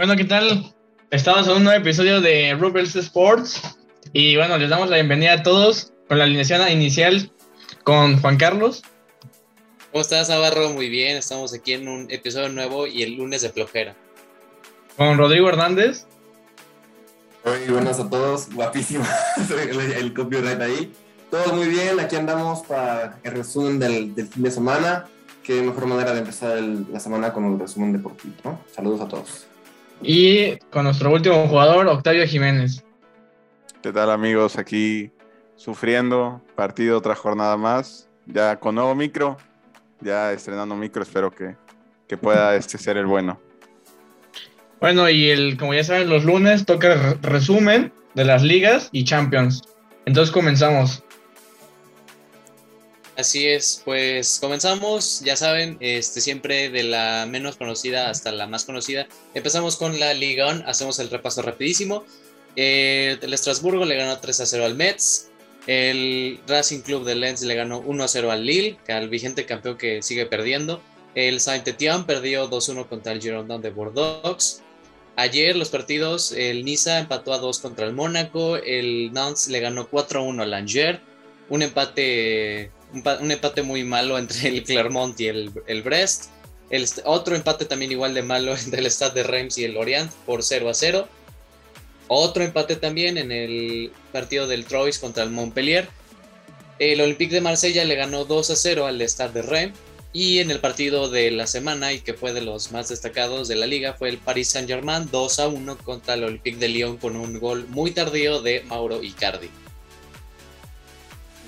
Bueno, ¿qué tal? Estamos en un nuevo episodio de Rebels Sports y bueno, les damos la bienvenida a todos con la alineación inicial con Juan Carlos. ¿Cómo estás, Navarro? Muy bien, estamos aquí en un episodio nuevo y el lunes de flojera. Con Rodrigo Hernández. Muy buenas a todos, guapísimo el, copyright ahí. Todo muy bien, aquí andamos para el resumen del, fin de semana. Qué mejor manera de empezar la semana con el resumen deportivo, ¿no? Saludos a todos. Y con nuestro último jugador, Octavio Jiménez. ¿Qué tal amigos? Aquí sufriendo, partido otra jornada más, ya con nuevo micro, ya estrenando micro, espero que, que pueda este ser el bueno. Bueno, y el, como ya saben, los lunes toca resumen de las ligas y Champions. Entonces comenzamos. Así es, pues comenzamos, ya saben, este, siempre de la menos conocida hasta la más conocida. Empezamos con la Liga 1, hacemos el repaso rapidísimo. Eh, el Estrasburgo le ganó 3 a 0 al Mets. El Racing Club de Lens le ganó 1 a 0 al Lille, al vigente campeón que sigue perdiendo. El Saint-Étienne perdió 2-1 contra el Girondin de Bordeaux. Ayer los partidos, el Niza empató a 2 contra el Mónaco, el Nantes le ganó 4-1 al Angers, un empate un, empate muy malo entre el Clermont y el, el Brest. El, otro empate también igual de malo entre el Stade de Reims y el Orient por 0 a 0. Otro empate también en el partido del Troyes contra el Montpellier. El Olympique de Marsella le ganó 2 a 0 al Stade de Reims. Y en el partido de la semana, y que fue de los más destacados de la liga, fue el Paris Saint-Germain 2 a 1 contra el Olympique de Lyon con un gol muy tardío de Mauro Icardi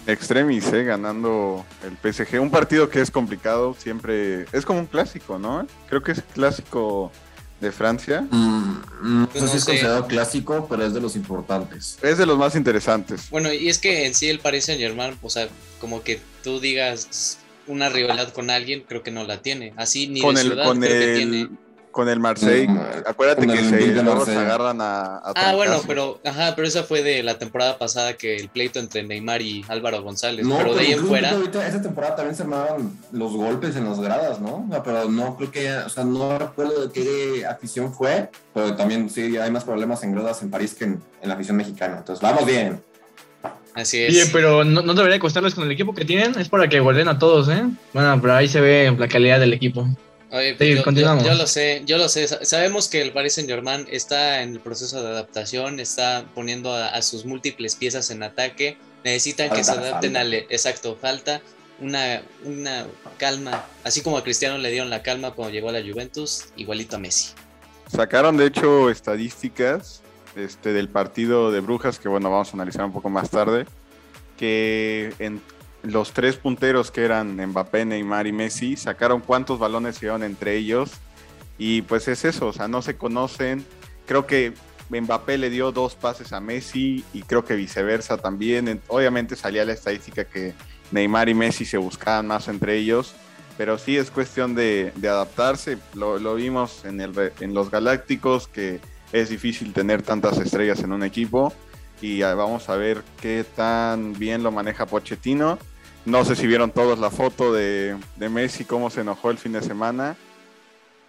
extremis, ¿eh? ganando el PSG. Un partido que es complicado, siempre es como un clásico, ¿no? Creo que es clásico de Francia. Mm, no, sé si es considerado clásico, pero es de los importantes. Es de los más interesantes. Bueno, y es que en sí el Paris Saint Germain, o sea, como que tú digas una rivalidad con alguien, creo que no la tiene. Así ni con de el, ciudad con creo el, que tiene con el Marseille. Acuérdate que se, agarran a, Ah, bueno, pero ajá, pero esa fue de la temporada pasada que el pleito entre Neymar y Álvaro González. pero, de ahí en fuera. Ahorita, esa temporada también se armaban los golpes en las gradas, ¿no? pero no creo que, o sea, no recuerdo de qué afición fue, pero también sí hay más problemas en gradas en París que en, la afición mexicana. Entonces, vamos bien. Así es. pero no, no, debería costarles con el equipo que tienen, es para que guarden a todos, ¿eh? Bueno, pero ahí se ve la calidad del equipo. Oye, pues yo, yo, lo sé, yo lo sé. Sabemos que el Paris Saint Germain está en el proceso de adaptación, está poniendo a, sus múltiples piezas en ataque. Necesitan que se adapten al exacto, falta una, una calma, así como a Cristiano le dieron la calma cuando llegó a la Juventus, igualito a Messi. Sacaron de hecho estadísticas este, del partido de Brujas, que bueno, vamos a analizar un poco más tarde, que en los tres punteros que eran Mbappé, Neymar y Messi, sacaron cuántos balones se llevan entre ellos. Y pues es eso, o sea, no se conocen. Creo que Mbappé le dio dos pases a Messi y creo que viceversa también. Obviamente salía la estadística que Neymar y Messi se buscaban más entre ellos, pero sí es cuestión de, adaptarse. Lo, vimos en, el, en los Galácticos, que es difícil tener tantas estrellas en un equipo. Y vamos a ver qué tan bien lo maneja Pochettino no sé si vieron todos la foto de, Messi, cómo se enojó el fin de semana.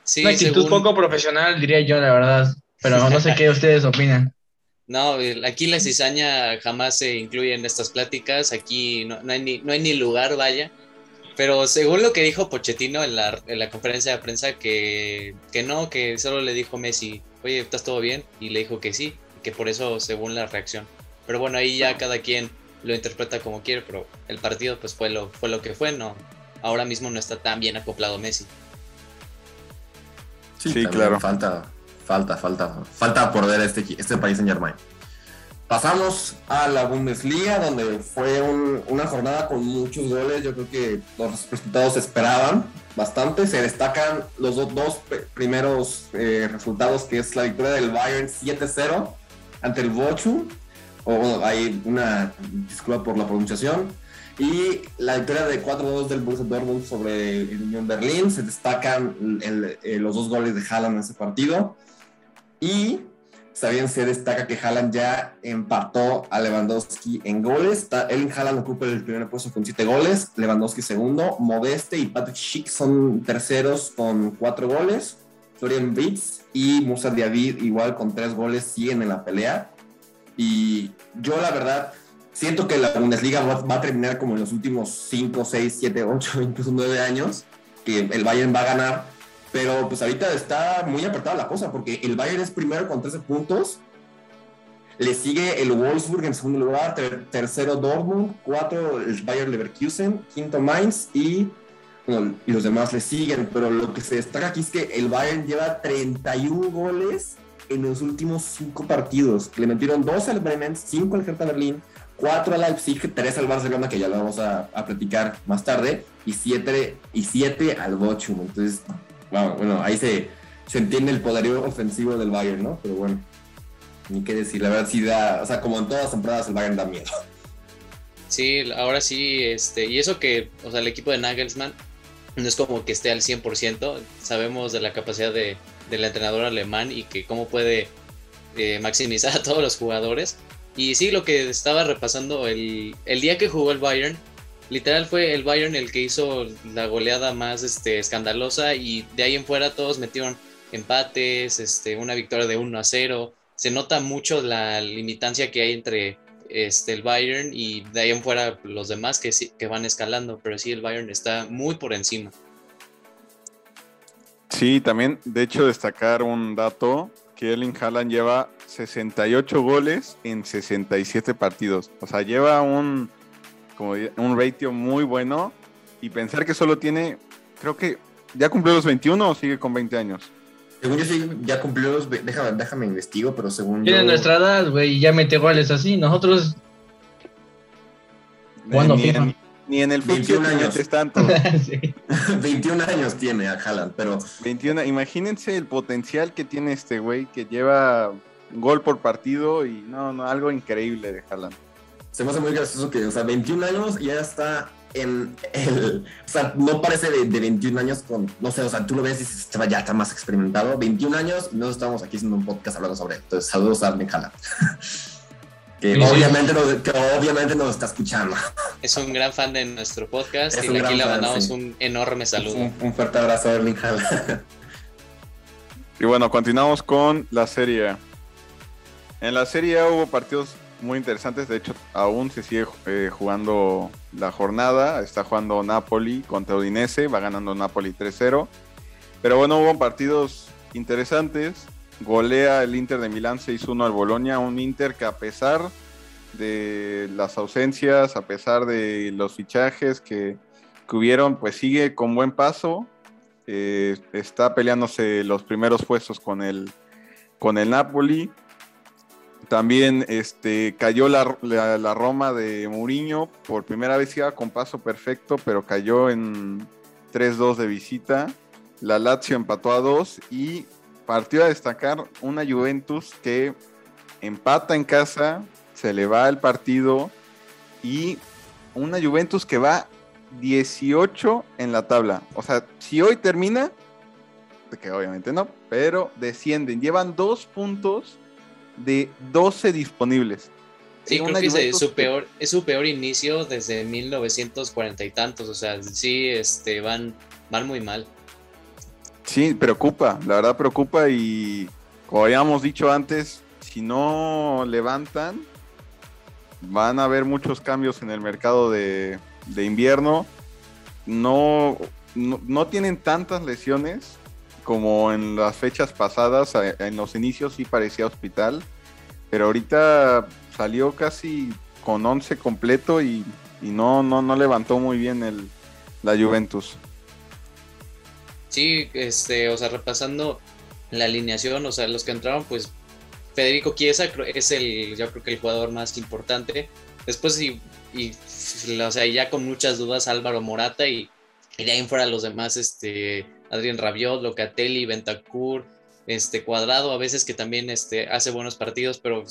Sí, Una actitud poco profesional, diría yo, la verdad. Pero no sé qué ustedes opinan. No, aquí la cizaña jamás se incluye en estas pláticas. Aquí no, hay, ni, no hay ni lugar, vaya. Pero según lo que dijo Pochettino en la, en la conferencia de prensa, que, que, no, que solo le dijo Messi, oye, ¿estás todo bien? Y le dijo que sí, que por eso, según la reacción. Pero bueno, ahí ya cada quien lo interpreta como quiere, pero el partido pues fue lo, fue lo que fue, no, ahora mismo no está tan bien acoplado Messi. Sí, claro. Falta, falta, falta, falta por ver este, este país en Germain. Pasamos a la Bundesliga, donde fue una jornada con muchos goles. Yo creo que los resultados se esperaban bastante. Se destacan los dos primeros eh, resultados, que es la victoria del Bayern 7-0 ante el Bochum o hay una disculpa por la pronunciación. Y la victoria de 4-2 del Borussia Dortmund sobre el Unión Berlín. Se destacan eh, los dos goles de Haaland en ese partido. Y también se destaca que Haaland ya empató a Lewandowski en goles. Ellen Haaland ocupa el primer puesto con 7 goles. Lewandowski segundo. Modeste y Patrick Schick son terceros con 4 goles. Florian Wirtz y Musa Diaby igual con tres goles siguen en la pelea. Y yo la verdad siento que la Bundesliga va, a terminar como en los últimos 5, 6, 7, 8, incluso 9 años, que el Bayern va a ganar. Pero pues ahorita está muy apretada la cosa porque el Bayern es primero con 13 puntos. Le sigue el Wolfsburg en segundo lugar, tercero Dortmund, cuatro el Bayern Leverkusen, quinto Mainz y y los demás le siguen, pero lo que se destaca aquí es que el Bayern lleva 31 goles en los últimos 5 partidos. Le metieron 2 al Bremen, 5 al Hertha Berlín, 4 al Leipzig, 3 al Barcelona, que ya lo vamos a, platicar más tarde, y 7 y siete al Bochum. Entonces, bueno, ahí se, se entiende el poderío ofensivo del Bayern, ¿no? Pero bueno, ni qué decir, la verdad sí da, o sea, como en todas las temporadas el Bayern da miedo. Sí, ahora sí, este, y eso que, o sea, el equipo de Nagelsmann no es como que esté al 100%, sabemos de la capacidad de, del entrenador alemán y que cómo puede eh, maximizar a todos los jugadores. Y sí, lo que estaba repasando, el, el, día que jugó el Bayern, literal fue el Bayern el que hizo la goleada más este, escandalosa y de ahí en fuera todos metieron empates, este, una victoria de 1 a 0. Se nota mucho la limitancia que hay entre este, el Bayern y de ahí en fuera los demás que, que van escalando, pero sí el Bayern está muy por encima. Sí, también, de hecho, destacar un dato, que Erling Haaland lleva 68 goles en 67 partidos. O sea, lleva un, como un ratio muy bueno y pensar que solo tiene, creo que ya cumplió los 21 o sigue con 20 años. Según yo sí, ya cumplió los... Déjame, déjame investigo, pero según Tiene nuestra edad, güey, y ya mete goles así. Nosotros... ¿Cuándo ni, en, ni en el 21 años tanto. 21 años tiene a Haaland, pero... 21, imagínense el potencial que tiene este güey, que lleva gol por partido y no, no, algo increíble de Haaland. Se me hace muy gracioso que, o sea, 21 años y ya está en el. O sea, no parece de, 21 años con. No sé, o sea, tú lo ves y dices, ya está más experimentado. 21 años y nosotros estamos aquí haciendo un podcast hablando sobre esto. Entonces, saludos a Arne que, obviamente nos, que obviamente nos está escuchando. Es un gran fan de nuestro podcast y aquí le mandamos un enorme saludo. Un, fuerte abrazo a Erling Y bueno, continuamos con la serie. En la serie hubo partidos muy interesantes. De hecho, aún se sigue eh, jugando la jornada. Está jugando Napoli contra Udinese. Va ganando Napoli 3-0. Pero bueno, hubo partidos interesantes. Golea el Inter de Milán 6-1 al Bolonia. Un Inter que a pesar de las ausencias, a pesar de los fichajes que, hubieron, pues sigue con buen paso. Eh, está peleándose los primeros puestos con el, con el Napoli. También este, cayó la, la, Roma de Mourinho. Por primera vez iba con paso perfecto, pero cayó en 3-2 de visita. La Lazio empató a 2 y partió a destacar una Juventus que empata en casa, se le va el partido y una Juventus que va 18 en la tabla. O sea, si hoy termina, que obviamente no, pero descienden. Llevan dos puntos de 12 disponibles. Sí, creo que es su, peor, es su peor inicio desde 1940 y tantos. O sea, sí, este, van, van muy mal. Sí, preocupa, la verdad preocupa y como habíamos dicho antes, si no levantan, van a haber muchos cambios en el mercado de, invierno. No, no, no, tienen tantas lesiones, como en las fechas pasadas, en los inicios sí parecía hospital, pero ahorita salió casi con 11 completo y, no, no, no levantó muy bien el, la Juventus. Sí, este, o sea, repasando la alineación, o sea, los que entraron, pues Federico Chiesa es el, yo creo que el jugador más importante. Después, y, y o sea, ya con muchas dudas, Álvaro Morata y, de ahí fuera los demás, este, Adrián Rabiot, Locatelli, Ventacur, este Cuadrado, a veces que también este, hace buenos partidos, pero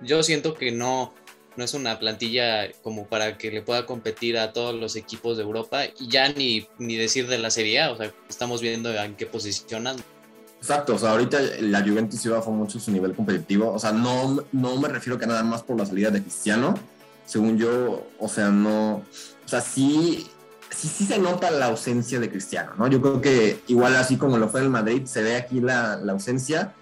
yo siento que no, no es una plantilla como para que le pueda competir a todos los equipos de Europa y ya ni, ni decir de la Serie o sea, estamos viendo en qué posicionan. Exacto, o sea, ahorita la Juventus sí bajó mucho su nivel competitivo, o sea, no, no me refiero que nada más por la salida de Cristiano, según yo, o sea, no, o sea, sí sí, sí se nota la ausencia de Cristiano, ¿no? Yo creo que igual así como lo fue en el Madrid, se ve aquí la, la ausencia.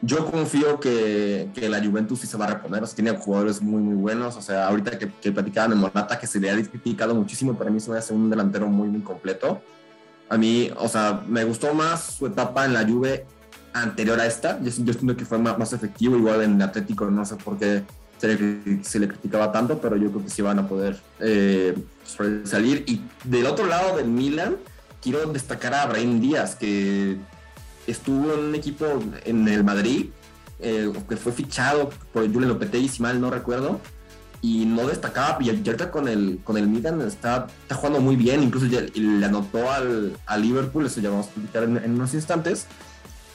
Yo confío que, que, la Juventus sí se va a reponer, o sea, tiene jugadores muy, muy buenos, o sea, ahorita que, platicaban de Morata, que se le ha criticado muchísimo, para mí se me hace un delantero muy, muy completo. A mí, o sea, me gustó más su etapa en la Juve anterior a esta, yo, yo siento que fue más, más efectivo, igual en Atlético, no sé por qué se le, criticaba tanto, pero yo creo que sí van a poder eh, salir. Y del otro lado del Milan, quiero destacar a Brahim Díaz, que estuvo en un equipo en el Madrid, eh, que fue fichado por Julian Lopetegui, si mal no recuerdo, y no destacaba. Y ahorita con el, con el Milan está, está jugando muy bien, incluso ya, le anotó al, al Liverpool, eso ya vamos a explicar en, unos instantes.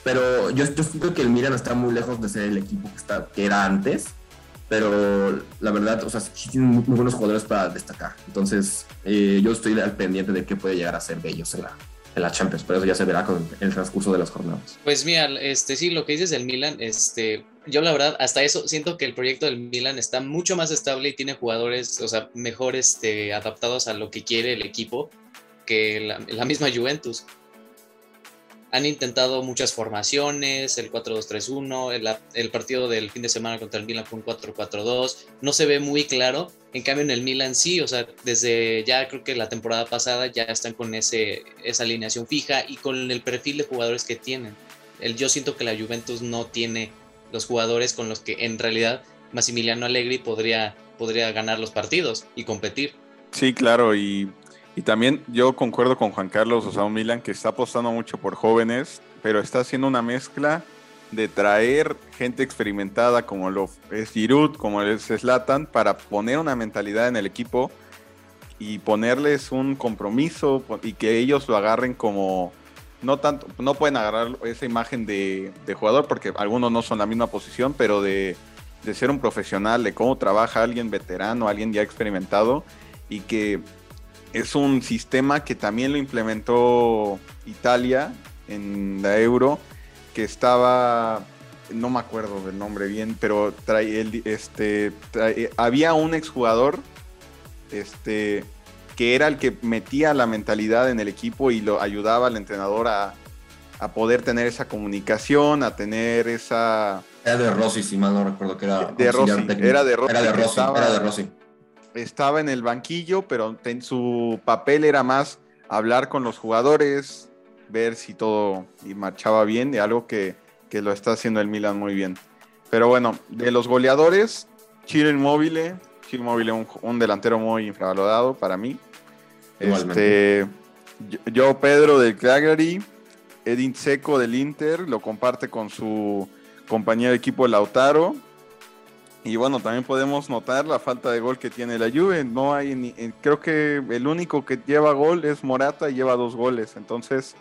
Pero yo, yo siento que el Milan está muy lejos de ser el equipo que, está, que era antes pero la verdad, o sea, sí tienen muy, muy buenos jugadores para destacar. Entonces, eh, yo estoy al pendiente de qué puede llegar a ser de ellos en la, en la Champions, pero eso ya se verá con el transcurso de las jornadas. Pues mira, este, sí, lo que dices del Milan, este, yo la verdad, hasta eso siento que el proyecto del Milan está mucho más estable y tiene jugadores, o sea, mejor este, adaptados a lo que quiere el equipo que la, la misma Juventus han intentado muchas formaciones, el 4-2-3-1, el, partido del fin de semana contra el Milan fue un 4-4-2, no se ve muy claro, en cambio en el Milan sí, o sea, desde ya creo que la temporada pasada ya están con ese, esa alineación fija y con el perfil de jugadores que tienen. El, yo siento que la Juventus no tiene los jugadores con los que en realidad Massimiliano Allegri podría, podría ganar los partidos y competir. Sí, claro, y y también yo concuerdo con Juan Carlos, o sea, un Milan que está apostando mucho por jóvenes, pero está haciendo una mezcla de traer gente experimentada como lo es Giroud, como es Slatan, para poner una mentalidad en el equipo y ponerles un compromiso y que ellos lo agarren como no tanto, no pueden agarrar esa imagen de, de jugador porque algunos no son la misma posición, pero de, de ser un profesional, de cómo trabaja alguien veterano, alguien ya experimentado y que es un sistema que también lo implementó Italia en la Euro, que estaba, no me acuerdo del nombre bien, pero trae, el, este, trae, había un exjugador este, que era el que metía la mentalidad en el equipo y lo ayudaba al entrenador a, a poder tener esa comunicación, a tener esa... Era de Rossi, si mal no recuerdo que era... De Rossi, era de Rossi. Era de Rossi, estaba, era de Rossi estaba en el banquillo, pero su papel era más hablar con los jugadores, ver si todo marchaba bien, de algo que, que, lo está haciendo el Milan muy bien. Pero bueno, de los goleadores, Chiro Inmóvil, Chiro Inmóvil un, un, delantero muy infravalorado para mí. Este, yo Pedro del Cagliari, Edin Seco del Inter, lo comparte con su compañero de equipo Lautaro, y bueno, también podemos notar la falta de gol que tiene la Juve. No hay ni, eh, creo que el único que lleva gol es Morata y lleva dos goles. Entonces,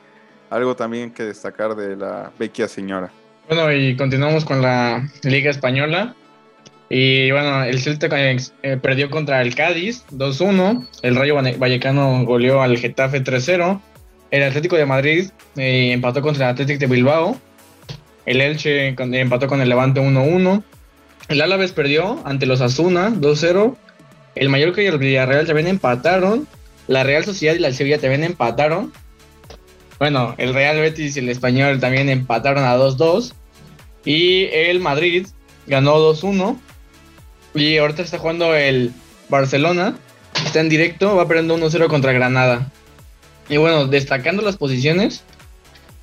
algo también que destacar de la vecchia señora. Bueno, y continuamos con la Liga Española. Y bueno, el Celta eh, perdió contra el Cádiz 2-1. El Rayo Vallecano goleó al Getafe 3-0. El Atlético de Madrid eh, empató contra el Atlético de Bilbao. El Elche empató con el Levante 1-1. El Alavés perdió ante los Asuna 2-0. El Mallorca y el Villarreal también empataron. La Real Sociedad y la Sevilla también empataron. Bueno, el Real Betis y el Español también empataron a 2-2. Y el Madrid ganó 2-1. Y ahorita está jugando el Barcelona. Está en directo, va perdiendo 1-0 contra Granada. Y bueno, destacando las posiciones,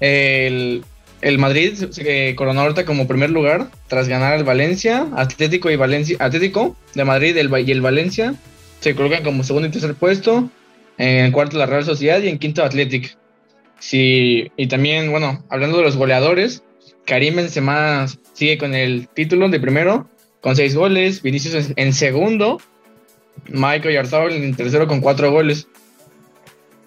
el el Madrid se coronó ahorita como primer lugar tras ganar al Valencia, Atlético y Valencia, Atlético de Madrid el, y el Valencia se colocan como segundo y tercer puesto, en cuarto la Real Sociedad y en quinto Atlético. Sí, y también, bueno, hablando de los goleadores, Karim Benzema sigue con el título de primero con seis goles, Vinicius en segundo, Michael Yarzabal en tercero con cuatro goles.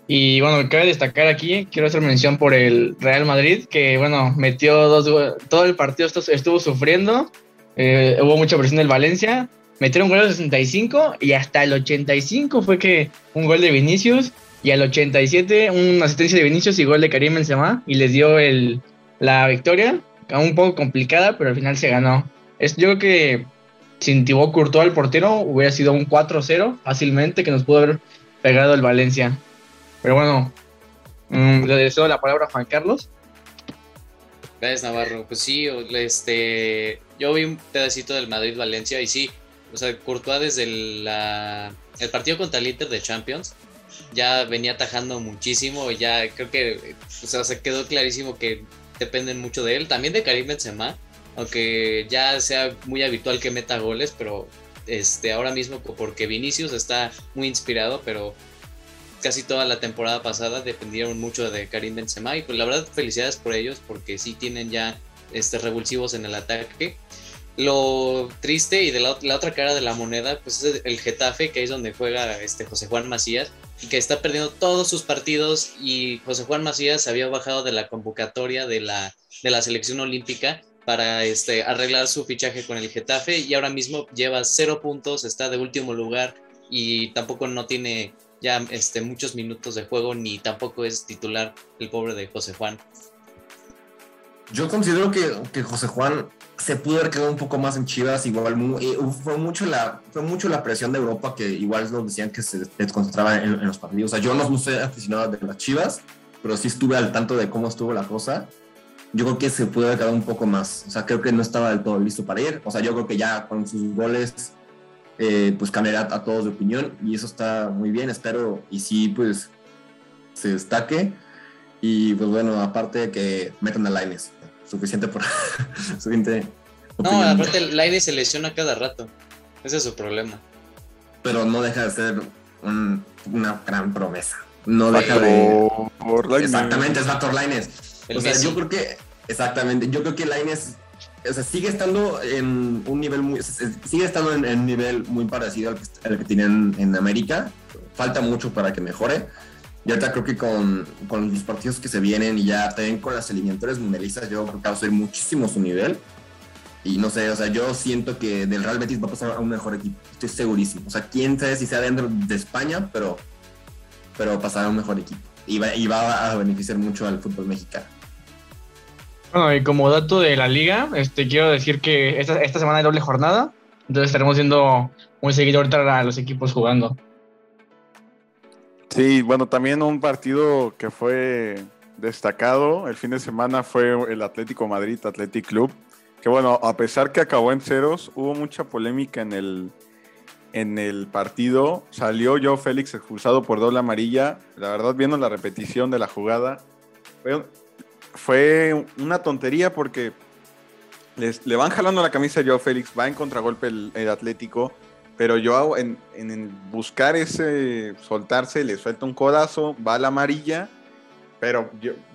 Y bueno, cabe destacar aquí, quiero hacer mención por el Real Madrid, que bueno, metió dos todo el partido estuvo sufriendo, eh, hubo mucha presión del Valencia, metieron gol al 65 y hasta el 85 fue que un gol de Vinicius y al 87 una asistencia de Vinicius y gol de Karim Benzema y les dio el, la victoria, un poco complicada, pero al final se ganó. Es, yo creo que sin Thibaut Courtois al portero hubiera sido un 4-0 fácilmente que nos pudo haber pegado el Valencia. Pero bueno, mm, le deseo la palabra a Juan Carlos. Gracias, Navarro. Pues sí, este, yo vi un pedacito del Madrid-Valencia y sí, o sea, Courtois desde el, el partido contra el Inter de Champions ya venía atajando muchísimo, ya creo que, o sea, se quedó clarísimo que dependen mucho de él, también de Karim Benzema, aunque ya sea muy habitual que meta goles, pero este, ahora mismo porque Vinicius está muy inspirado, pero casi toda la temporada pasada dependieron mucho de Karim Benzema y pues la verdad felicidades por ellos porque sí tienen ya este, revulsivos en el ataque. Lo triste y de la, otra cara de la moneda pues es el Getafe que es donde juega este José Juan Macías y que está perdiendo todos sus partidos y José Juan Macías había bajado de la convocatoria de la, de la selección olímpica para este, arreglar su fichaje con el Getafe y ahora mismo lleva cero puntos, está de último lugar y tampoco no tiene ya este, muchos minutos de juego, ni tampoco es titular el pobre de José Juan. Yo considero que, que José Juan se pudo haber quedado un poco más en Chivas, igual eh, fue, mucho la, fue mucho la presión de Europa que igual nos decían que se desconcentraba en, en los partidos. O sea, yo no soy aficionado de las Chivas, pero sí estuve al tanto de cómo estuvo la cosa. Yo creo que se pudo haber quedado un poco más. O sea, creo que no estaba del todo listo para ir. O sea, yo creo que ya con sus goles eh, pues cambiará a todos de opinión y eso está muy bien, espero y sí pues se destaque y pues bueno, aparte de que metan a Laines, suficiente por suficiente No, aparte Laines se lesiona cada rato, ese es su problema. Pero no deja de ser una gran promesa, no deja de... Exactamente, es Vator Laines. O sea, yo creo que, exactamente, yo creo que Laines o sea, sigue estando en un nivel muy, sigue estando en, un nivel muy parecido al que, al que en América. Falta mucho para que mejore. Y ahorita creo que con, con, los partidos que se vienen y ya también con las eliminatorias mundialistas, yo creo que va a subir muchísimo su nivel. Y no sé, o sea, yo siento que del Real Betis va a pasar a un mejor equipo. Estoy segurísimo. O sea, quién sabe si sea dentro de España, pero, pero pasará a un mejor equipo. Y va, y va a beneficiar mucho al fútbol mexicano. Bueno, y como dato de la liga, este, quiero decir que esta, esta semana hay doble jornada, entonces estaremos viendo muy seguido ahorita a los equipos jugando. Sí, bueno, también un partido que fue destacado el fin de semana fue el Atlético Madrid Athletic Club, que bueno, a pesar que acabó en ceros, hubo mucha polémica en el, en el partido. Salió yo Félix expulsado por doble amarilla. La verdad, viendo la repetición de la jugada, fue una tontería porque les, le van jalando la camisa a Joao Félix, va en contragolpe el, Atlético, pero Joao en, en, buscar ese soltarse le suelta un codazo, va a la amarilla, pero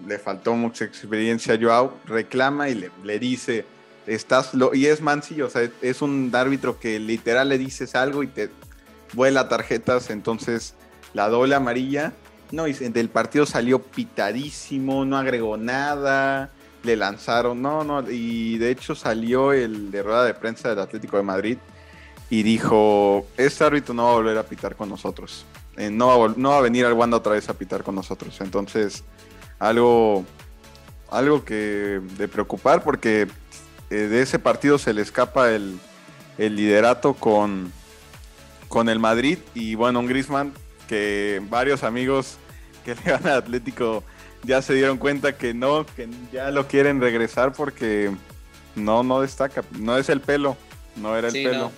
le faltó mucha experiencia a Joao, reclama y le, le dice, estás, lo, y es Mansi, o sea, es un árbitro que literal le dices algo y te vuela tarjetas, entonces la doble amarilla no, y del partido salió pitadísimo, no agregó nada, le lanzaron, no, no, y de hecho salió el de rueda de prensa del Atlético de Madrid y dijo, este árbitro no va a volver a pitar con nosotros, eh, no, va, no va a venir al Wanda otra vez a pitar con nosotros, entonces algo, algo que de preocupar porque eh, de ese partido se le escapa el, el liderato con, con el Madrid y bueno, un Griezmann que varios amigos que le van al Atlético ya se dieron cuenta que no, que ya lo quieren regresar porque no, no destaca, no es el pelo, no era el pelo.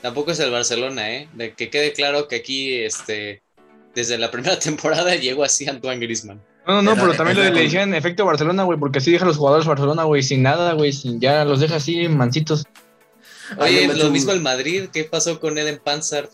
Tampoco es el Barcelona, ¿eh? De que quede claro que aquí, este, desde la primera temporada llegó así Antoine Griezmann. No, no, no, pero también le, le en efecto Barcelona, güey, porque así deja a los jugadores Barcelona, güey, sin nada, güey, ya los deja así mancitos. Oye, lo mismo el Madrid, ¿qué pasó con Eden Panzart?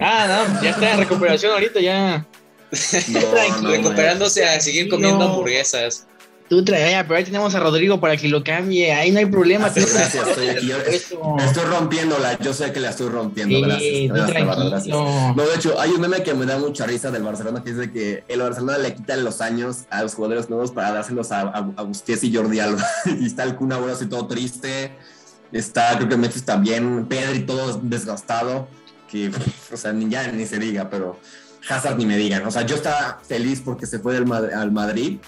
Ah, no, ya está en recuperación ahorita, ya. recuperándose a seguir comiendo hamburguesas. Tú trae, pero ahí tenemos a Rodrigo para que lo cambie, ahí no hay problema. gracias, estoy, estoy rompiéndola, yo sé que la estoy rompiendo, gracias. No, de hecho, hay un meme que me da mucha risa del Barcelona, que es de que el Barcelona le quita los años a los jugadores nuevos para dárselos a, a, Busquets y Jordi Alba. y está el Kun ahora así todo triste, está, creo que Messi también, Pedri todo desgastado que, o sea, ni, ya ni se diga, pero Hazard ni me digan. O sea, yo estaba feliz porque se fue del al Madrid,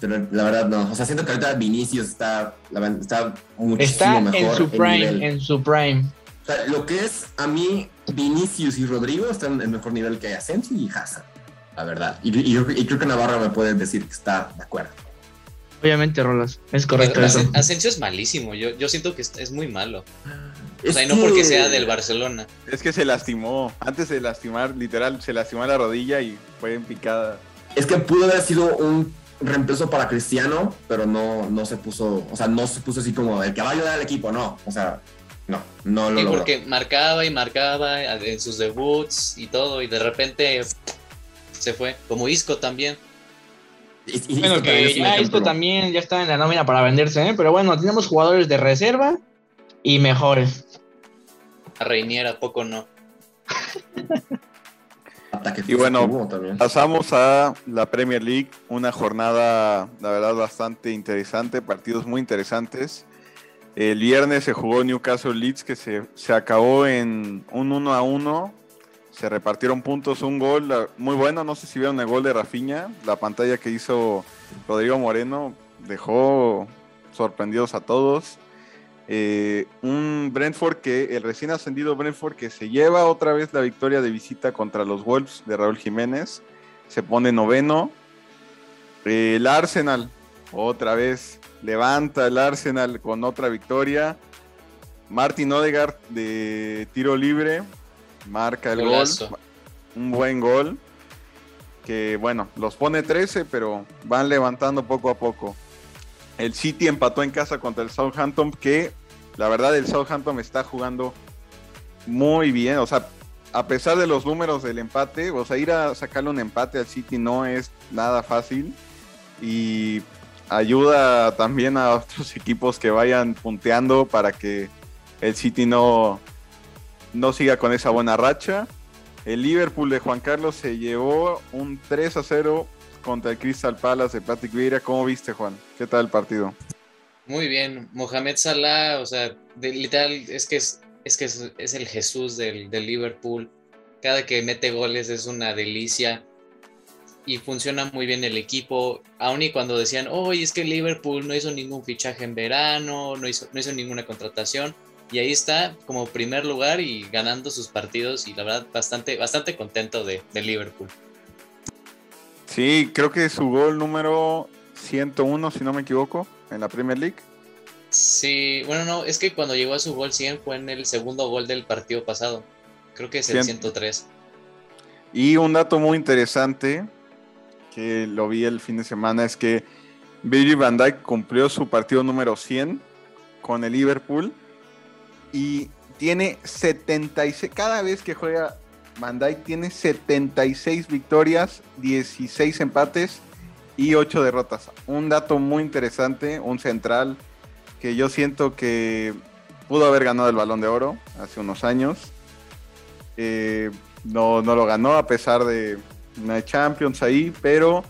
pero la verdad no. O sea, siento que ahorita Vinicius está, está muchísimo está mejor. en su prime, en su prime. O sea, lo que es a mí, Vinicius y Rodrigo están en el mejor nivel que Asensio y Hazard. la verdad. Y, y y creo que Navarro me puede decir que está de acuerdo. Obviamente, Rolas. Es correcto eso. Asen- Asensio es malísimo. Yo, yo siento que es, es muy malo. O Es sea, y no que- porque sea del Barcelona. Es que se lastimó. Antes de lastimar, literal, se lastimó la rodilla y fue en picada. Es que pudo haber sido un reemplazo para Cristiano, pero no, no se puso, o sea, no se puso así como el que va a ayudar al equipo, no. O sea, no, no lo Sí, logró. porque marcaba y marcaba en sus debuts y todo, y de repente se fue. Como Isco también. Y- Bueno, que ya ejemplo. esto también ya está en la nómina para venderse, ¿eh? Pero bueno, tenemos jugadores de reserva y mejores. A Reiniera, poco no. Y bueno. Pasamos a la Premier League, una jornada, la verdad, bastante interesante, partidos muy interesantes. El viernes se jugó Newcastle Leeds, que se, se acabó en un 1 a 1. Se repartieron puntos, un gol muy bueno. No sé si vieron el gol de Rafinha. La pantalla que hizo Rodrigo Moreno dejó sorprendidos a todos. Eh, un Brentford que, el recién ascendido Brentford que se lleva otra vez la victoria de visita contra los Wolves de Raúl Jiménez, se pone noveno. El Arsenal, otra vez, levanta el Arsenal con otra victoria. Martin Odegaard de tiro libre, marca el Golazo. gol, un buen gol. Que bueno, los pone 13, pero van levantando poco a poco. El City empató en casa contra el Southampton, que la verdad el Southampton está jugando muy bien. O sea, a pesar de los números del empate, o sea, ir a sacarle un empate al City no es nada fácil. Y ayuda también a otros equipos que vayan punteando para que el City no, no siga con esa buena racha. El Liverpool de Juan Carlos se llevó un 3 a 0 contra el Crystal Palace de Patrick Vieira. ¿Cómo viste, Juan? ¿Qué tal el partido? Muy bien. Mohamed Salah, o sea, de- literal, es que es, es que es, es el Jesús del, del Liverpool. Cada que mete goles es una delicia. Y funciona muy bien el equipo. Aun y cuando decían, oye, es que el Liverpool no hizo ningún fichaje en verano, no hizo, no hizo ninguna contratación. Y ahí está como primer lugar y ganando sus partidos. Y la verdad, bastante, bastante contento de, de Liverpool. Sí, creo que su gol número 101, si no me equivoco, en la Premier League. Sí, bueno, no, es que cuando llegó a su gol 100 fue en el segundo gol del partido pasado. Creo que es el Cien- 103. Y un dato muy interesante que lo vi el fin de semana es que Virgil van Dijk cumplió su partido número 100 con el Liverpool y tiene 76 cada vez que juega Dijk tiene 76 victorias, 16 empates y 8 derrotas. Un dato muy interesante, un central que yo siento que pudo haber ganado el Balón de Oro hace unos años. Eh, no, no lo ganó a pesar de una Champions ahí, pero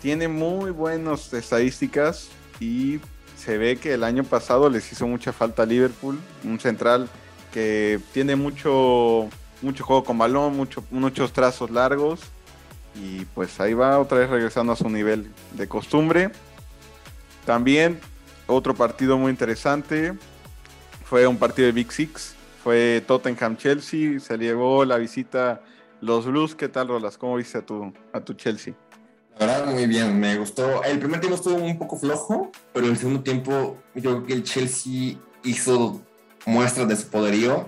tiene muy buenas estadísticas y se ve que el año pasado les hizo mucha falta a Liverpool, un central que tiene mucho, mucho juego con balón, mucho, muchos trazos largos y pues ahí va otra vez regresando a su nivel de costumbre. También otro partido muy interesante fue un partido de Big Six, fue Tottenham-Chelsea, se llevó la visita los Blues. ¿Qué tal, Rolas? ¿Cómo viste a tu, a tu Chelsea? Verdad, muy bien, me gustó. El primer tiempo estuvo un poco flojo, pero el segundo tiempo yo creo que el Chelsea hizo muestras de su poderío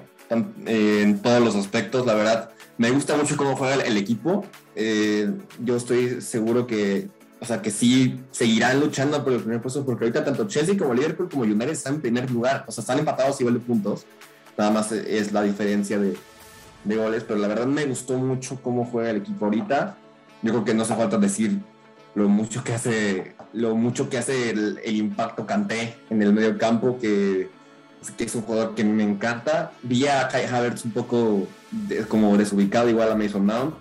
eh, en todos los aspectos. La verdad, me gusta mucho cómo juega el, el equipo. Eh, yo estoy seguro que, o sea, que sí seguirán luchando por el primer puesto, porque ahorita tanto Chelsea como Liverpool como United están en primer lugar. O sea, están empatados igual de puntos. Nada más es la diferencia de, de goles, pero la verdad me gustó mucho cómo juega el equipo ahorita. Yo creo que no hace falta decir lo mucho que hace, lo mucho que hace el, impacto Kanté en el medio campo, que, es un jugador que me encanta. Vi a Kai Havertz un poco como desubicado, igual a Mason Mount.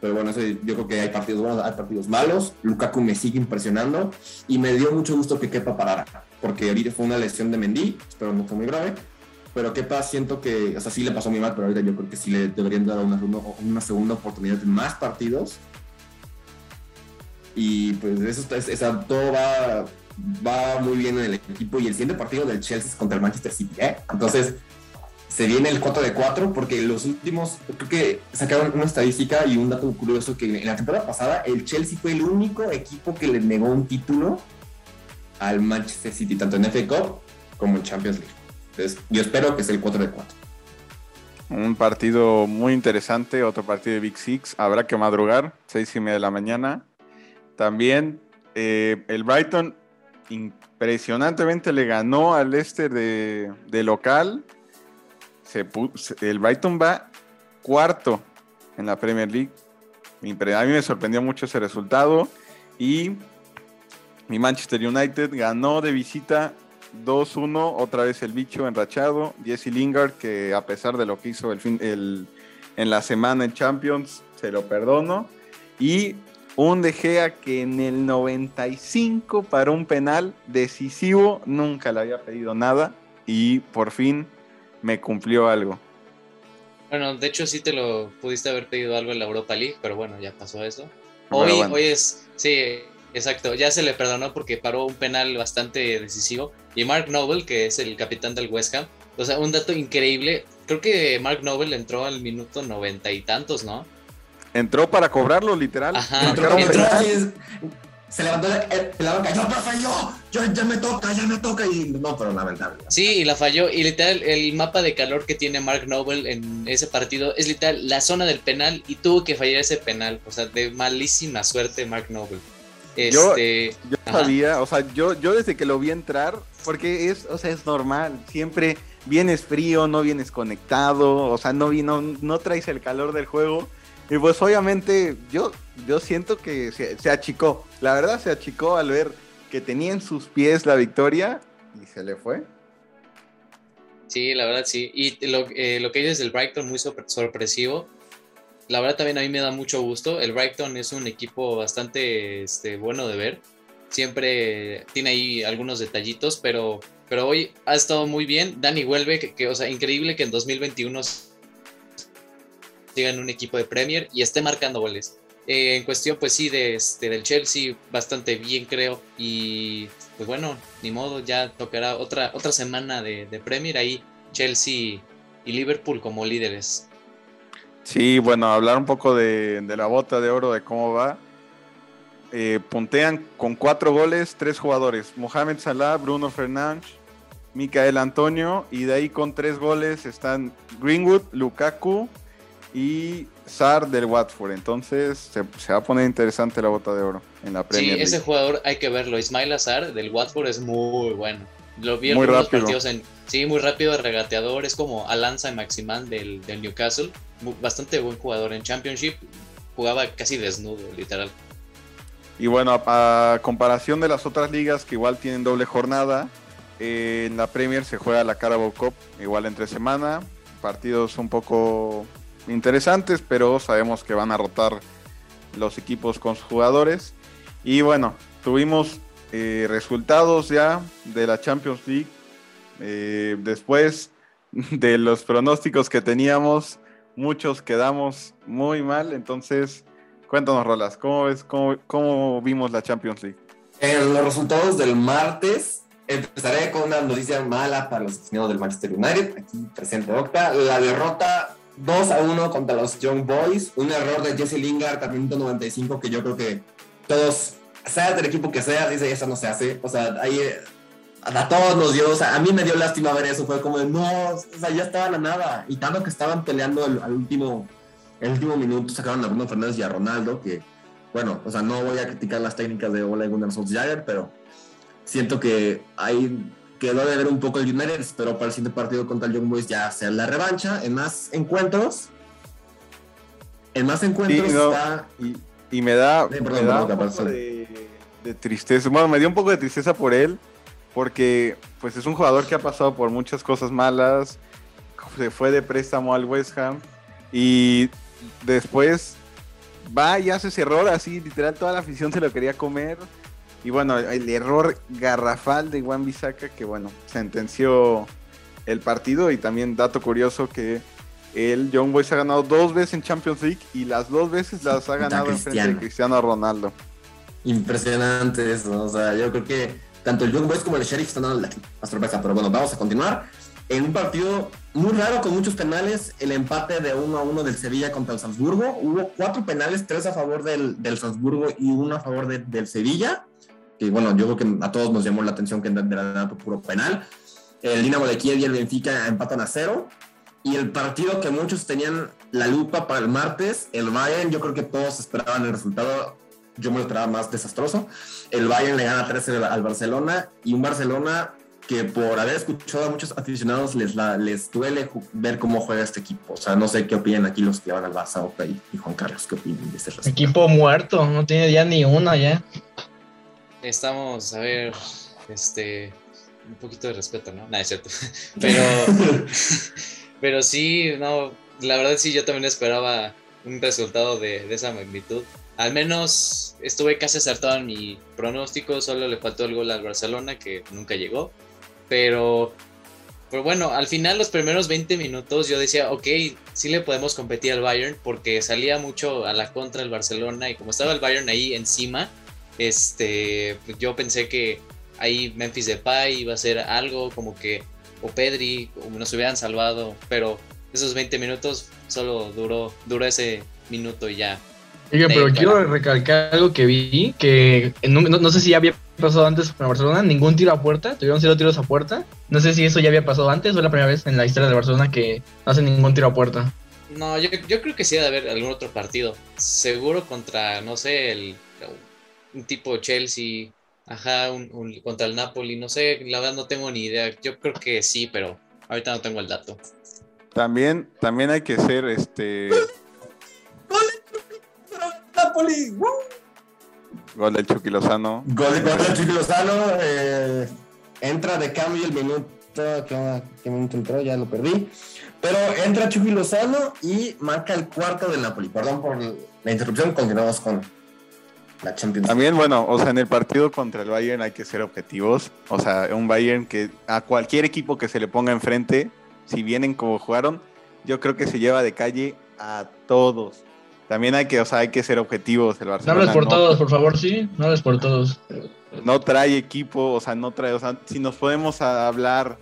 Pero bueno, eso yo creo que hay partidos buenos, hay partidos malos. Lukaku me sigue impresionando y me dio mucho gusto que Kepa parara, porque ahorita fue una lesión de Mendy, espero no fue muy grave. Pero Kepa siento que, o sea, sí le pasó muy mal, pero ahorita yo creo que sí le deberían dar una, una segunda oportunidad en más partidos. Y pues eso está, todo va, va muy bien en el equipo. Y el siguiente partido del Chelsea contra el Manchester City, ¿eh? Entonces, se viene el 4 de 4 porque los últimos, creo que sacaron una estadística y un dato curioso que en la temporada pasada el Chelsea fue el único equipo que le negó un título al Manchester City, tanto en FA Cup como en Champions League. Entonces, yo espero que sea el 4 de 4. Un partido muy interesante, otro partido de Big Six. Habrá que madrugar, seis y media de la mañana. También eh, el Brighton impresionantemente le ganó al Leicester de, de local. Se el Brighton va cuarto en la Premier League. A mí me sorprendió mucho ese resultado. Y mi Manchester United ganó de visita 2-1, otra vez el bicho enrachado. Jesse Lingard, que a pesar de lo que hizo el fin, el, en la semana en Champions, se lo perdono. Y un De Gea que en el 95 para un penal decisivo, nunca le había pedido nada y por fin me cumplió algo. Bueno, de hecho sí te lo pudiste haber pedido algo en la Europa League, pero bueno, ya pasó eso. Hoy, hoy es, sí, exacto, ya se le perdonó porque paró un penal bastante decisivo. Y Mark Noble, que es el capitán del West Ham, o sea, un dato increíble, creo que Mark Noble entró al minuto noventa y tantos, ¿no? Entró para cobrarlo, literal. se levantó la banca, yo, profe, yo, yo, ya me toca, ya me toca, y no, pero lamentable. Sí, y la falló, y literal, el mapa de calor que tiene Mark Noble en ese partido es literal la zona del penal, y tuvo que fallar ese penal, o sea, de malísima suerte Mark Noble. Este, yo, sabía, o sea, yo, yo desde que lo vi entrar, porque es, o sea, es normal, siempre vienes frío, no vienes conectado, o sea, no, no, no traes el calor del juego, y pues obviamente yo, yo siento que se, achicó. La verdad se achicó al ver que tenía en sus pies la victoria y se le fue. Sí, la verdad sí. Y lo, eh, lo que dices del Brighton, muy sorpresivo. La verdad también a mí me da mucho gusto. El Brighton es un equipo bastante este, bueno de ver. Siempre tiene ahí algunos detallitos, pero, pero hoy ha estado muy bien. Dani vuelve, que, o sea, increíble que en 2021 en un equipo de Premier y esté marcando goles. Eh, en cuestión, pues sí, de, este, del Chelsea, bastante bien creo. Y pues bueno, ni modo, ya tocará otra, otra semana de, Premier ahí, Chelsea y Liverpool como líderes. Sí, bueno, hablar un poco de, la bota de oro, de cómo va. Eh, puntean con cuatro goles, tres jugadores: Mohamed Salah, Bruno Fernández, Micael Antonio, y de ahí con tres goles están Greenwood, Lukaku, y Sar del Watford. Entonces se, va a poner interesante la bota de oro en la Premier. Sí, ese jugador hay que verlo. Ismail Azar del Watford es muy bueno. Lo vi en muy rápido. partidos en. Sí, muy rápido, regateador. Es como Alanza y Maximán del, Newcastle. Bastante buen jugador en Championship. Jugaba casi desnudo, literal. Y bueno, a, comparación de las otras ligas que igual tienen doble jornada, eh, en la Premier se juega la Carabao Cup igual entre semana. Partidos un poco interesantes, pero sabemos que van a rotar los equipos con sus jugadores. Y bueno, tuvimos eh, resultados ya de la Champions League. Eh, después de los pronósticos que teníamos, muchos quedamos muy mal. Entonces, cuéntanos, Rolas, ¿cómo, ves, cómo, vimos la Champions League? En los resultados del martes, empezaré con una noticia mala para los aficionados del Manchester United. Aquí presente Octa. La derrota 2 a 1 contra los Young Boys. Un error de Jesse Lingard al minuto 95 que yo creo que todos, sea del equipo que sea, dice, eso no se hace. O sea, ahí eh, a todos nos dio, o sea, a mí me dio lástima ver eso. Fue como de, no, o sea, ya estaban a nada. Y tanto que estaban peleando al último, el último minuto, sacaron a Bruno Fernández y a Ronaldo, que, bueno, o sea, no voy a criticar las técnicas de Ole Gunnar Solskjaer, pero siento que hay quedó de ver un poco el United, espero para el siguiente partido contra el Young Boys ya sea la revancha, en más encuentros. En más encuentros está... Y, me da, me da un poco de, tristeza, bueno, me dio un poco de tristeza por él, porque pues es un jugador que ha pasado por muchas cosas malas, se fue de préstamo al West Ham y después va y hace ese error así, literal toda la afición se lo quería comer y bueno, el error garrafal de Juan Bisaca que bueno, sentenció el partido y también dato curioso que el Young Boys ha ganado dos veces en Champions League y las dos veces las ha ganado en frente de Cristiano Ronaldo. Impresionante eso, o sea, yo creo que tanto el Young Boys como el Sheriff están dando la sorpresa, pero bueno, vamos a continuar. en un partido muy raro con muchos penales, el empate de 1 a 1 del Sevilla contra el Salzburgo. Hubo cuatro penales, tres a favor del, del Salzburgo y uno a favor de- del Sevilla. Que bueno, yo creo que a todos nos llamó la atención que era puro penal. El Dinamo de Kiev y el Benfica empatan a cero. Y el partido que muchos tenían la lupa para el martes, el Bayern, yo creo que todos esperaban el resultado. Yo me lo esperaba más desastroso. El Bayern le gana 3 al Barcelona y un Barcelona que por haber escuchado a muchos aficionados les, la- les duele ver cómo juega este equipo. O sea, no sé qué opinan aquí los que van al Barça Opa y, y Juan Carlos, qué opinan de este resultado. Equipo muerto, no tiene ya ni una ya. Estamos, a ver, este, un poquito de respeto, ¿no? Nada, es cierto. Pero, pero sí, no, la verdad sí, yo también esperaba un resultado de, de esa magnitud. Al menos estuve casi acertado en mi pronóstico, solo le faltó el gol al Barcelona, que nunca llegó. Pero, pero bueno, al final los primeros 20 minutos yo decía, ok, sí le podemos competir al Bayern, porque salía mucho a la contra el Barcelona y como estaba el Bayern ahí encima, este, yo pensé que ahí Memphis Depay iba a ser algo como que, o Pedri, nos hubieran salvado, pero esos 20 minutos solo duró, duró ese minuto y ya. Oiga, pero quiero recalcar algo que vi, que no, no sé si ya había pasado antes con Barcelona, ningún tiro a puerta, tuvieron cero tiros a puerta. No sé si eso ya había pasado antes o es la primera vez en la historia de Barcelona que no hacen ningún tiro a puerta. No, yo, yo creo que sí debe haber algún otro partido. Seguro contra, no sé, el, un tipo Chelsea, ajá, un, un- contra el Napoli, no sé, la verdad no tengo ni idea. Yo creo que sí, pero ahorita no tengo el dato. También, también hay que ser este Napoli, gol del Chucky Lozano. Gol de gol de Chucky Lozano. eh, entra de cambio el minuto. ¿Qué, qué minuto entró? Ya lo perdí. Pero entra Chucky Lozano y marca el cuarto del Napoli. Perdón por la interrupción. Continuamos con la Champions. También, bueno, o sea, en el partido contra el Bayern hay que ser objetivos. O sea, un Bayern que a cualquier equipo que se le ponga enfrente, si vienen como jugaron, yo creo que se lleva de calle a todos. También hay que, o sea, hay que ser objetivos. El No Barcelona hables por no- todos, por favor, sí, no hables por todos. no trae equipo, o sea, no trae, o sea, si nos podemos hablar,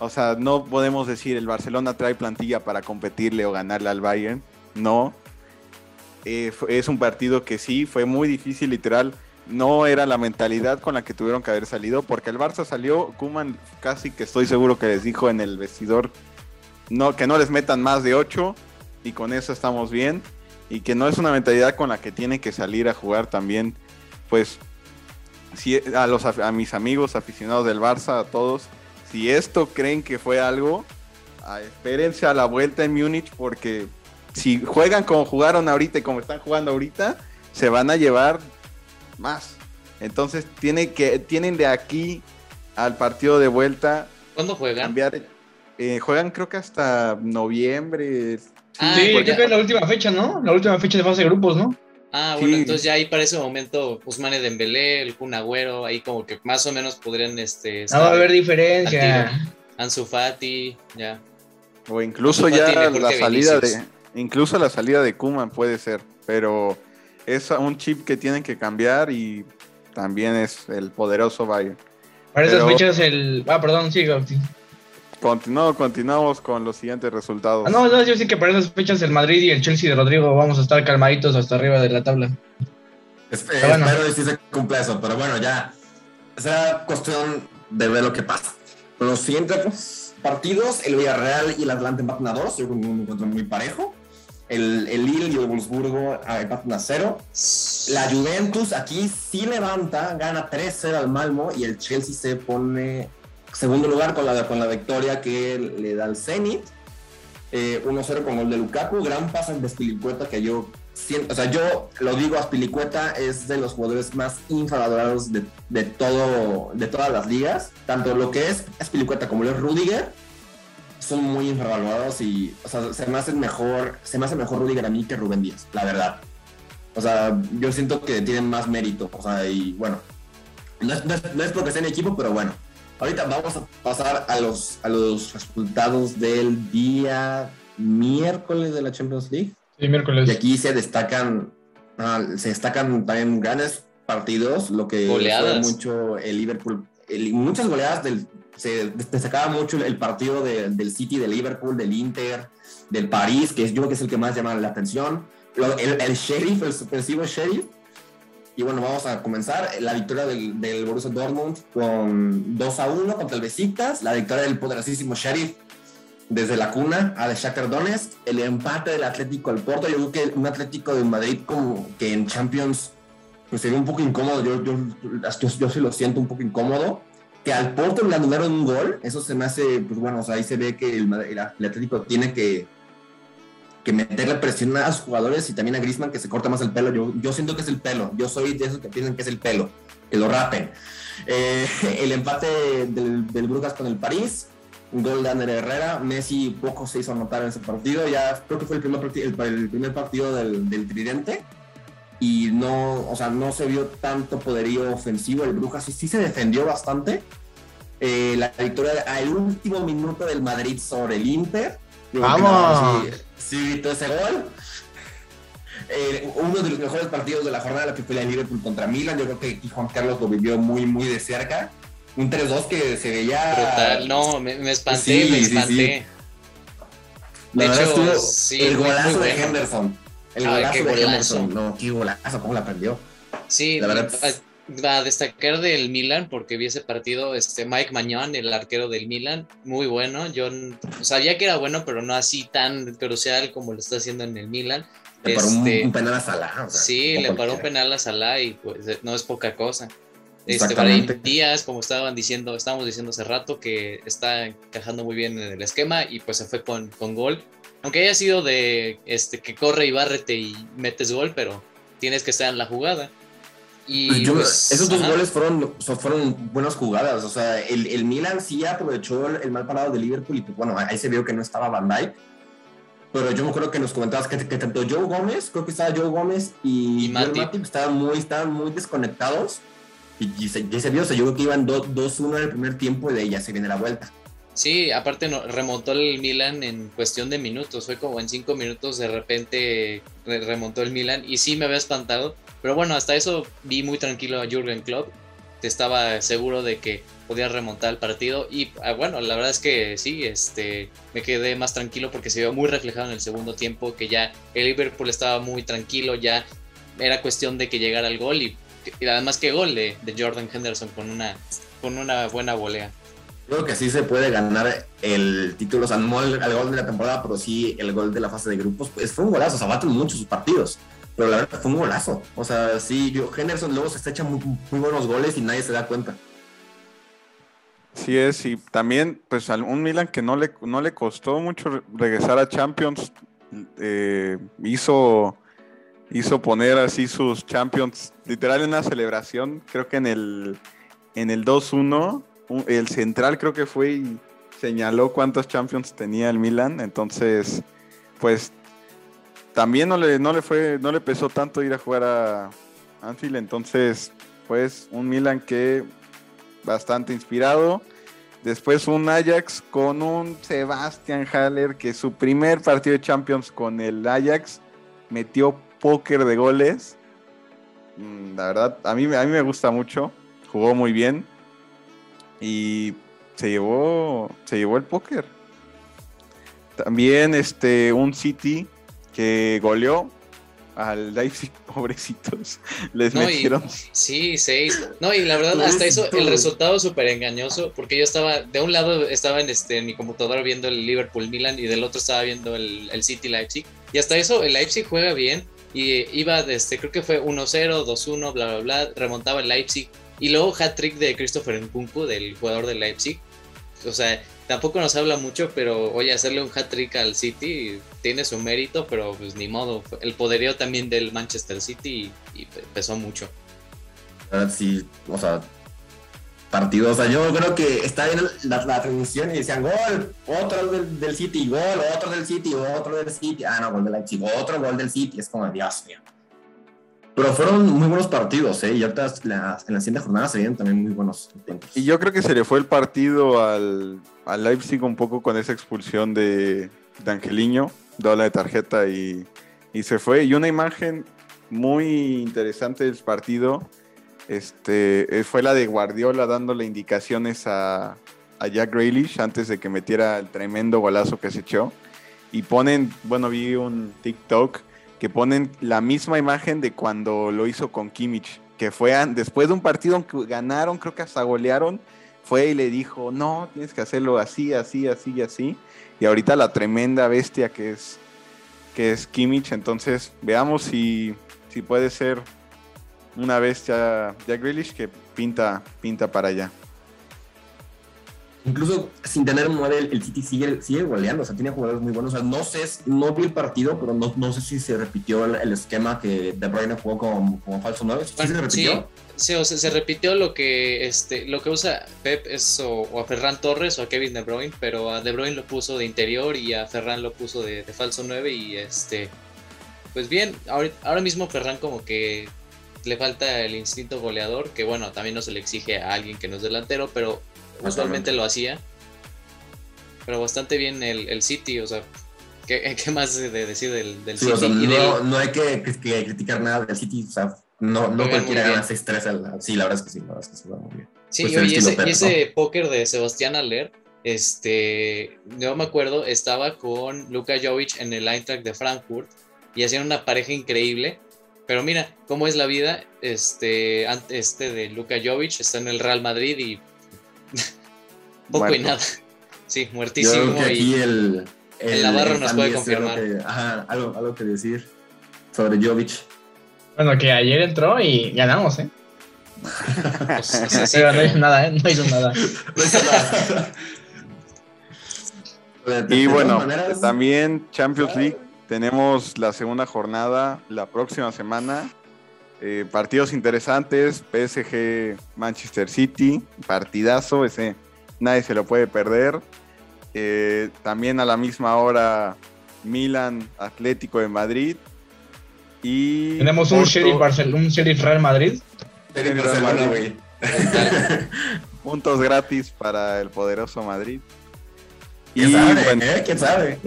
o sea, no podemos decir el Barcelona trae plantilla para competirle o ganarle al Bayern, no. Eh, es un partido que sí, fue muy difícil, literal, no era la mentalidad con la que tuvieron que haber salido, porque el Barça salió, Kuman casi que estoy seguro que les dijo en el vestidor, no, que no les metan más de 8 y con eso estamos bien, y que no es una mentalidad con la que tienen que salir a jugar también, pues si a, los, a mis amigos aficionados del Barça, a todos, si esto creen que fue algo, espérense a la vuelta en Múnich porque si juegan como jugaron ahorita y como están jugando ahorita, se van a llevar más. Entonces tiene que, tienen de aquí al partido de vuelta ¿Cuándo juegan? cambiar. eh, juegan creo que hasta noviembre. Ah, sí, porque- creo que es la última fecha, ¿no? La última fecha de fase de grupos, ¿no? Ah, bueno, Sí. entonces ya ahí para ese momento Usmane Dembélé, el Kun Agüero, ahí como que más o menos podrían este No va a haber diferencia. Ansu Fati, ya. O incluso ya la salida Vinicius. de. Incluso la salida de Kuman puede ser. Pero es un chip que tienen que cambiar y también es el poderoso Bayern. Para esas Pero- fechas el... Ah, perdón, sí, Gauti. Continuamos, continuamos con los siguientes resultados. Ah, no, no, yo sí que para esas fechas el Madrid y el Chelsea de Rodrigo vamos a estar calmaditos hasta arriba de la tabla. Pero bueno. Espero que sí se cumpla eso, pero bueno, ya será cuestión de ver lo que pasa. Los siguientes partidos, el Villarreal y el Atlante empatan a dos, yo creo que un encuentro muy parejo. El, el Lille y el Wolfsburgo ah, empatan a cero. La Juventus aquí sí levanta, gana 3-0 al Malmo y el Chelsea se pone segundo lugar con la, con la victoria que le da al Zenit. Eh, 1-0 con gol de Lukaku, gran pase de Spilicueta que yo o sea, yo lo digo, Spilicueta es de los jugadores más infravalorados de, de todo, de todas las ligas, tanto lo que es Spilicueta como lo es Rudiger, son muy infravalorados y, o sea, se me hace mejor, se me hace mejor Rudiger a mí que Rubén Díaz, la verdad. O sea, yo siento que tienen más mérito, o sea, y bueno, no es porque sea en equipo, pero bueno. Ahorita vamos a pasar a los, a los resultados del día miércoles de la Champions League. Sí, miércoles. Y aquí se destacan, ah, se destacan también grandes partidos, lo que Goleadas. fue mucho el Liverpool, el- muchas goleadas del, se destacaba mucho el partido del City, del Liverpool, del Inter, del París, que yo creo que es el que más llama la atención. El, el Sheriff, el sorpresivo Sheriff. Y bueno, vamos a comenzar. La victoria del, del Borussia Dortmund con 2 a 1 contra el Besiktas. La victoria del poderosísimo Sheriff desde la cuna a de Shakhtar Donetsk. El empate del Atlético al Porto. Yo creo que un Atlético de Madrid como que en Champions pues sería un poco incómodo. Yo, yo, yo, yo sí lo siento un poco incómodo que al Porto le anularon un gol, eso se me hace, pues bueno, o sea, ahí se ve que el, el, Atlético tiene que, que meterle presión a sus jugadores y también a Griezmann que se corta más el pelo. Yo, yo siento que es el pelo, yo soy de esos que piensan que es el pelo, que lo rapen. Eh, el empate del, del Brujas con el París, un gol de Ander Herrera, Messi poco se hizo anotar en ese partido, ya creo que fue el primer, partido, el, primer partido del, del Tridente y no, o sea, no se vio tanto poderío ofensivo. El Brujas sí, sí se defendió bastante. Eh, la victoria al último minuto del Madrid sobre el Inter. ¡Vamos! Sí, sí, ese gol. Eh, uno de los mejores partidos de la jornada, la que fue la Liverpool contra Milan. Yo creo que Juan Carlos lo vivió muy, muy de cerca. Un 3-2 que se veía. Brutal, no, me, me espanté, sí, me espanté. Sí, de hecho, el golazo de Henderson el golazo de Emerson, no, qué golazo, cómo la perdió. Sí, la verdad. A, a, destacar del Milan, porque vi ese partido, este Mike Mañón, el arquero del Milan, muy bueno. Yo sabía que era bueno, pero no así tan crucial como lo está haciendo en el Milan. Le paró este, un, penal a Salah. O sea, sí, le paró un penal a Salah y pues no es poca cosa. Este, Brahim Díaz, como estaban diciendo, estábamos diciendo hace rato, que está encajando muy bien en el esquema y pues se fue con, con gol aunque haya sido de este que corre y bárrete y metes gol, pero tienes que estar en la jugada. Y pues pues, esos dos goles fueron, fueron buenas jugadas. O sea, el, el Milan sí aprovechó el, mal parado de Liverpool y pues bueno, ahí se vio que no estaba Van Dijk. Pero yo me acuerdo que nos comentabas que, que tanto Joe Gómez, creo que estaba Joe Gómez y, y Matip estaban muy, estaban muy desconectados. Y, se, se, vio, o sea, yo creo que iban 2-1 en el primer tiempo y de ahí ya se viene la vuelta. Sí, aparte no, remontó el Milan en cuestión de minutos, fue como en cinco minutos de repente remontó el Milan y sí me había espantado, pero bueno, hasta eso vi muy tranquilo a Jürgen Klopp, estaba seguro de que podía remontar el partido y ah, bueno, la verdad es que sí, este, me quedé más tranquilo porque se vio muy reflejado en el segundo tiempo, que ya el Liverpool estaba muy tranquilo, ya era cuestión de que llegara el gol y, además que gol de, de Jordan Henderson con una, con una buena volea. Creo que sí se puede ganar el título, o sea, no el, gol de la temporada, pero sí el gol de la fase de grupos. Pues fue un golazo, o sea, baten mucho sus partidos, pero la verdad fue un golazo. O sea, sí, yo, Henderson luego se echa muy, muy buenos goles y nadie se da cuenta. Sí es, y también, pues, un Milan que no le, no le costó mucho regresar a Champions, eh, hizo, hizo poner así sus Champions, literal en una celebración, creo que en el, en el 2-1 el central creo que fue y señaló cuántos Champions tenía el Milan, entonces pues también no le, no le fue, no le pesó tanto ir a jugar a Anfield, entonces pues un Milan que bastante inspirado. Después un Ajax con un Sebastian Haller que su primer partido de Champions con el Ajax metió póker de goles. Mm, la verdad, a mí, a mí me gusta mucho. Jugó muy bien y se llevó, se llevó el póker. También este, un City que goleó al Leipzig, pobrecitos. Les metieron. sí, seis. No, y la verdad, hasta eso, el resultado súper engañoso, porque yo estaba, de un lado estaba en, este, en mi computadora viendo el Liverpool Milan y del otro estaba viendo el, el City Leipzig. Y hasta eso, el Leipzig juega bien y iba, este, creo que fue 1-0, 2-1, bla, bla, bla, remontaba el Leipzig y luego hat-trick de Christopher Nkunku, del jugador de Leipzig. O sea, tampoco nos habla mucho, pero oye, hacerle un hat-trick al City tiene su mérito, pero pues ni modo. El poderío también del Manchester City y, pesó mucho. Sí, o sea, partido. O sea, yo creo que está bien la, la transmisión y decían gol, otro del, del, City, gol, otro del City, otro del City. Ah, no, gol del Leipzig, otro gol del City. Es como, Dios mío. Pero fueron muy buenos partidos, ¿eh? Y ahorita en la siguiente jornada se vienen también muy buenos tiempos. Y yo creo que se le fue el partido al, al Leipzig un poco con esa expulsión de, de Angeliño, doble de tarjeta y, y, se fue. Y una imagen muy interesante del partido este, fue la de Guardiola dándole indicaciones a, a Jack Grealish antes de que metiera el tremendo golazo que se echó. Y ponen, bueno, vi un TikTok que ponen la misma imagen de cuando lo hizo con Kimmich, que fue después de un partido que ganaron, creo que hasta golearon, fue y le dijo, no, tienes que hacerlo así, así, así y así. Y ahorita la tremenda bestia que es, que es Kimmich, entonces veamos si, si puede ser una bestia Jack Grealish que pinta, pinta para allá incluso sin tener un el City sigue, sigue goleando, o sea, tiene jugadores muy buenos. O sea, no sé, no vi el partido, pero no, no sé si se repitió el, esquema que De Bruyne jugó como, como falso 9. ¿Sí se repitió? Sí, o sea, se repitió lo que este lo que usa Pep es o, a Ferran Torres o a Kevin De Bruyne, pero a De Bruyne lo puso de interior y a Ferran lo puso de, falso 9 y este pues bien, ahora, ahora mismo Ferran como que le falta el instinto goleador, que bueno, también no se le exige a alguien que no es delantero, pero usualmente lo hacía. Pero bastante bien el, el City, o sea, ¿qué, qué más de decir del, del City? no, no, hay que, que, criticar nada del City, o sea, no, no cualquiera gana 6-3. Sí, la verdad es que sí, la verdad es que sí, va muy bien. Sí, pues y, ese, y ese póker de Sebastián Aller, este, yo me acuerdo, estaba con Luka Jovic en el Eintracht de Frankfurt y hacían una pareja increíble. Pero mira, cómo es la vida, este, este de Luka Jovic está en el Real Madrid y Poco y nada. Sí, muertísimo. y aquí el, el, Navarro nos puede confirmar. ajá, algo, algo que decir sobre Jovic. Bueno, que ayer entró y ganamos, ¿eh? Pues, no hizo nada, ¿eh? No hizo nada. y bueno, también Champions League. Tenemos la segunda jornada la próxima semana. Eh, partidos interesantes, PSG, Manchester City, partidazo, ese nadie se lo puede perder. Eh, también a la misma hora, Milan, Atlético de Madrid. Y Tenemos un Sheriff, un Sheriff Real Madrid. Puntos gratis para el poderoso Madrid. ¿Quién sabe? ¿eh? ¿Quién sabe?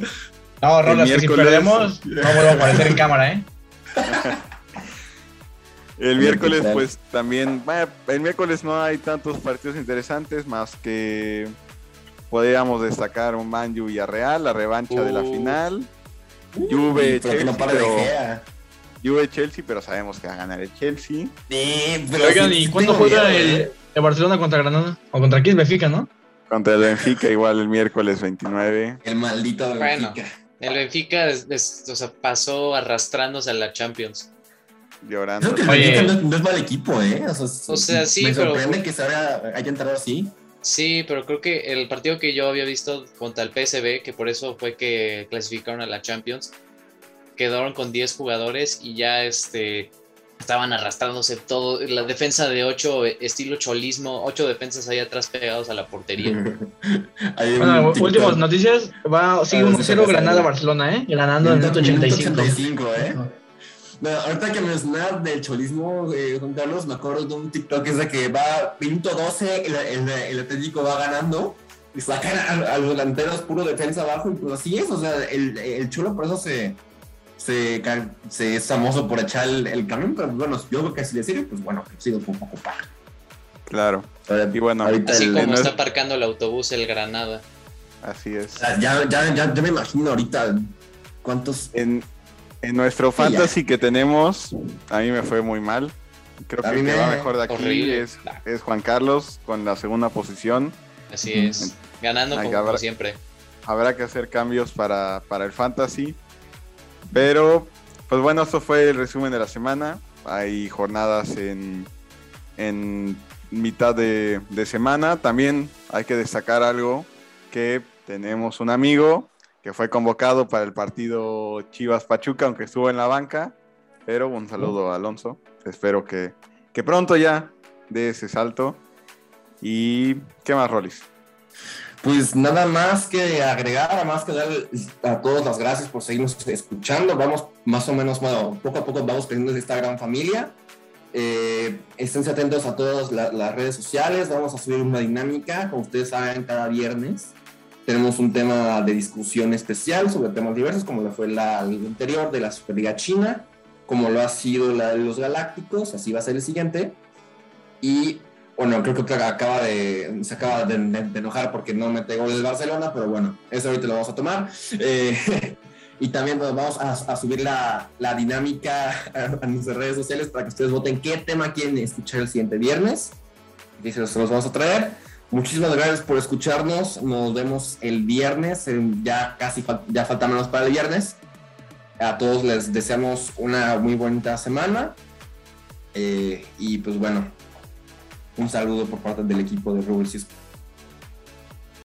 No, Rolas, que si perdemos, no vuelvo a aparecer en cámara, ¿eh? El miércoles, pues también, el miércoles no hay tantos partidos interesantes más que podríamos destacar un Man y a Real, la revancha de la uh. final. Juve, Chelsea, pero, Juve, Chelsea, pero sabemos que va a ganar el Chelsea. Oigan, ¿y cuándo juega el, el, Barcelona contra Granada? O contra quién Benfica, ¿no? Contra el Benfica, igual el miércoles 29. El maldito Benfica. Bueno, el Benfica o sea, pasó arrastrándose a la Champions llorando. Creo que no, es mal equipo, ¿eh? O sea, sí, me sorprende que se haya, entrado así. Sí, pero creo que el partido que yo había visto contra el PSB, que por eso fue que clasificaron a la Champions, quedaron con 10 jugadores y ya este estaban arrastrándose todo, la defensa de 8, estilo cholismo, 8 defensas ahí atrás pegados a la portería. bueno, últimas noticias, va, sigue 1-0 Granada Barcelona, ¿eh? Ganando en el 85. 85 ¿eh? ahorita que mencionas del cholismo, eh, Juan Carlos, me acuerdo de un TikTok es de que va minuto 12, el, el, Atlético va ganando y sacan a, los delanteros puro defensa abajo y pues así es, o sea, el, el chulo por eso se, se, se es famoso por echar el, camión, pero bueno, yo creo que si le sirve, pues bueno, sido un poco para. Claro. Y bueno, así como está aparcando el autobús el Granada. Así es. Ya, ya, ya, ya me imagino ahorita cuántos... En, en nuestro fantasy que tenemos, a mí me fue muy mal. Creo que el que va mejor de aquí es, es, Juan Carlos con la segunda posición. Así es, ganando como, siempre. Habrá que hacer cambios para, para, el fantasy. Pero, pues bueno, esto fue el resumen de la semana. Hay jornadas en, en mitad de, de semana. También hay que destacar algo que tenemos un amigo que fue convocado para el partido Chivas Pachuca, aunque estuvo en la banca. Pero un saludo a Alonso. Espero que, que pronto ya dé ese salto. ¿Y qué más, Rolis? Pues nada más que agregar, más que dar a todos las gracias por seguirnos escuchando. Vamos más o menos, bueno, poco a poco vamos creciendo esta gran familia. Eh, estén atentos a todas las redes sociales. Vamos a subir una dinámica, como ustedes saben, cada viernes. Tenemos un tema de discusión especial sobre temas diversos, como lo fue la liga anterior de la Superliga China, como lo ha sido la de los Galácticos, así va a ser el siguiente. Y Bueno, creo que acaba de, se acaba de, enojar porque no mete gol el Barcelona, pero bueno, eso ahorita lo vamos a tomar. Eh, y también pues, vamos a, subir la, la dinámica a, nuestras redes sociales para que ustedes voten qué tema quieren escuchar el siguiente viernes. Y se los, los vamos a traer. Muchísimas gracias por escucharnos. Nos vemos el viernes. Ya casi ya falta menos para el viernes. A todos les deseamos una muy bonita semana. Eh, y pues bueno, un saludo por parte del equipo de Rubel.